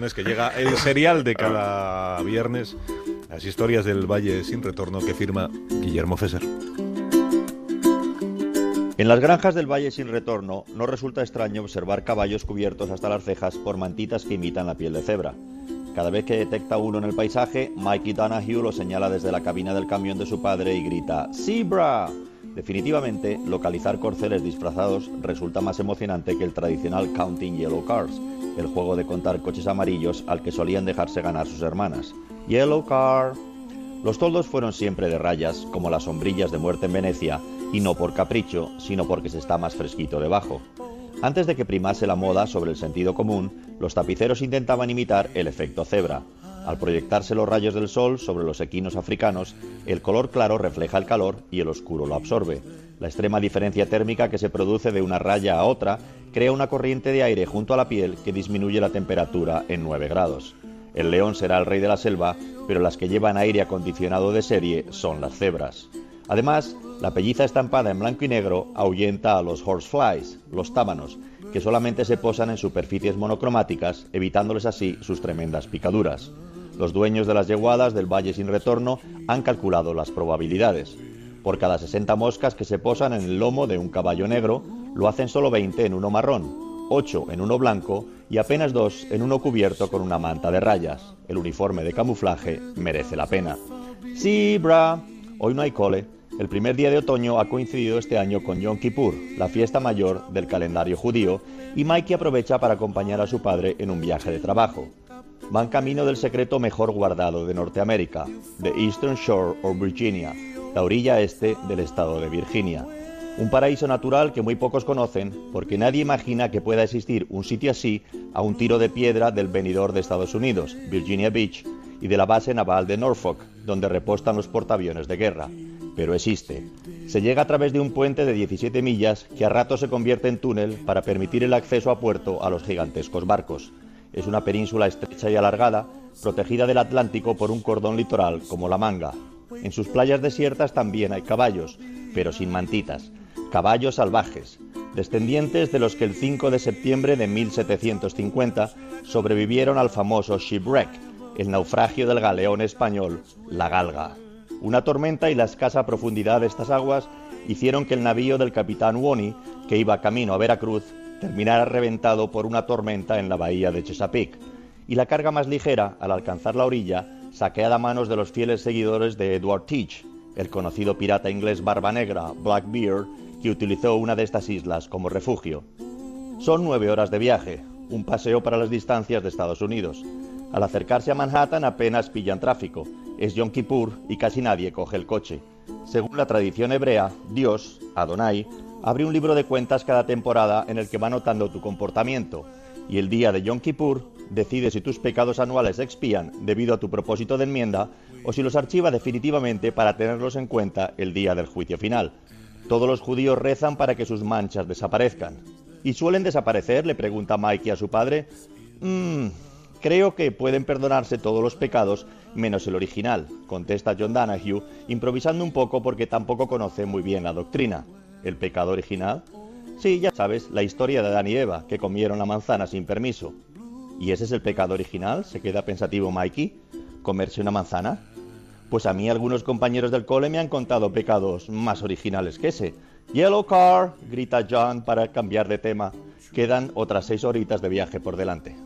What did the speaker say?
Es que llega el serial de cada viernes, las historias del Valle sin retorno que firma Guillermo Fesser. En las granjas del Valle sin retorno no resulta extraño observar caballos cubiertos hasta las cejas por mantitas que imitan la piel de cebra. Cada vez que detecta uno en el paisaje, Mikey Donahue lo señala desde la cabina del camión de su padre y grita ¡Zebra! Definitivamente, localizar corceles disfrazados resulta más emocionante que el tradicional Counting Yellow Cars, el juego de contar coches amarillos al que solían dejarse ganar sus hermanas. Yellow Car. Los toldos fueron siempre de rayas, como las sombrillas de muerte en Venecia, y no por capricho, sino porque se está más fresquito debajo. Antes de que primase la moda sobre el sentido común, los tapiceros intentaban imitar el efecto cebra. Al proyectarse los rayos del sol sobre los equinos africanos, el color claro refleja el calor y el oscuro lo absorbe. La extrema diferencia térmica que se produce de una raya a otra crea una corriente de aire junto a la piel que disminuye la temperatura en 9 grados. El león será el rey de la selva, pero las que llevan aire acondicionado de serie son las cebras. Además, la pelliza estampada en blanco y negro ahuyenta a los horseflies, los tábanos, que solamente se posan en superficies monocromáticas, evitándoles así sus tremendas picaduras. Los dueños de las yeguadas del Valle sin Retorno han calculado las probabilidades. Por cada 60 moscas que se posan en el lomo de un caballo negro, lo hacen solo 20 en uno marrón, 8 en uno blanco y apenas 2 en uno cubierto con una manta de rayas. El uniforme de camuflaje merece la pena. Sí, bra. Hoy no hay cole. El primer día de otoño ha coincidido este año con Yom Kippur, la fiesta mayor del calendario judío, y Mikey aprovecha para acompañar a su padre en un viaje de trabajo. Van camino del secreto mejor guardado de Norteamérica, de Eastern Shore o Virginia, la orilla este del estado de Virginia. Un paraíso natural que muy pocos conocen porque nadie imagina que pueda existir un sitio así a un tiro de piedra del venidor de Estados Unidos, Virginia Beach, y de la base naval de Norfolk, donde repostan los portaaviones de guerra. Pero existe. Se llega a través de un puente de 17 millas que a rato se convierte en túnel para permitir el acceso a puerto a los gigantescos barcos. Es una península estrecha y alargada, protegida del Atlántico por un cordón litoral como la manga. En sus playas desiertas también hay caballos, pero sin mantitas, caballos salvajes, descendientes de los que el 5 de septiembre de 1750 sobrevivieron al famoso shipwreck, el naufragio del galeón español, la Galga. Una tormenta y la escasa profundidad de estas aguas hicieron que el navío del capitán Woni, que iba camino a Veracruz, terminara reventado por una tormenta en la bahía de Chesapeake, y la carga más ligera, al alcanzar la orilla, saqueada a manos de los fieles seguidores de Edward Teach, el conocido pirata inglés Barba Negra, Blackbeard, que utilizó una de estas islas como refugio. Son nueve horas de viaje, un paseo para las distancias de Estados Unidos. Al acercarse a Manhattan apenas pillan tráfico, es Yom Kippur y casi nadie coge el coche. Según la tradición hebrea, Dios, Adonai, abre un libro de cuentas cada temporada en el que va notando tu comportamiento, y el día de Yom Kippur decide si tus pecados anuales se expían debido a tu propósito de enmienda o si los archiva definitivamente para tenerlos en cuenta el día del juicio final. Todos los judíos rezan para que sus manchas desaparezcan. ¿Y suelen desaparecer? le pregunta Mikey a su padre. Mmm, creo que pueden perdonarse todos los pecados menos el original, contesta John Danahue, improvisando un poco porque tampoco conoce muy bien la doctrina. ¿El pecado original? Sí, ya sabes, la historia de Adán y Eva, que comieron la manzana sin permiso. ¿Y ese es el pecado original? Se queda pensativo Mikey. ¿Comerse una manzana? Pues a mí algunos compañeros del cole me han contado pecados más originales que ese. Yellow car, grita John para cambiar de tema. Quedan otras seis horitas de viaje por delante.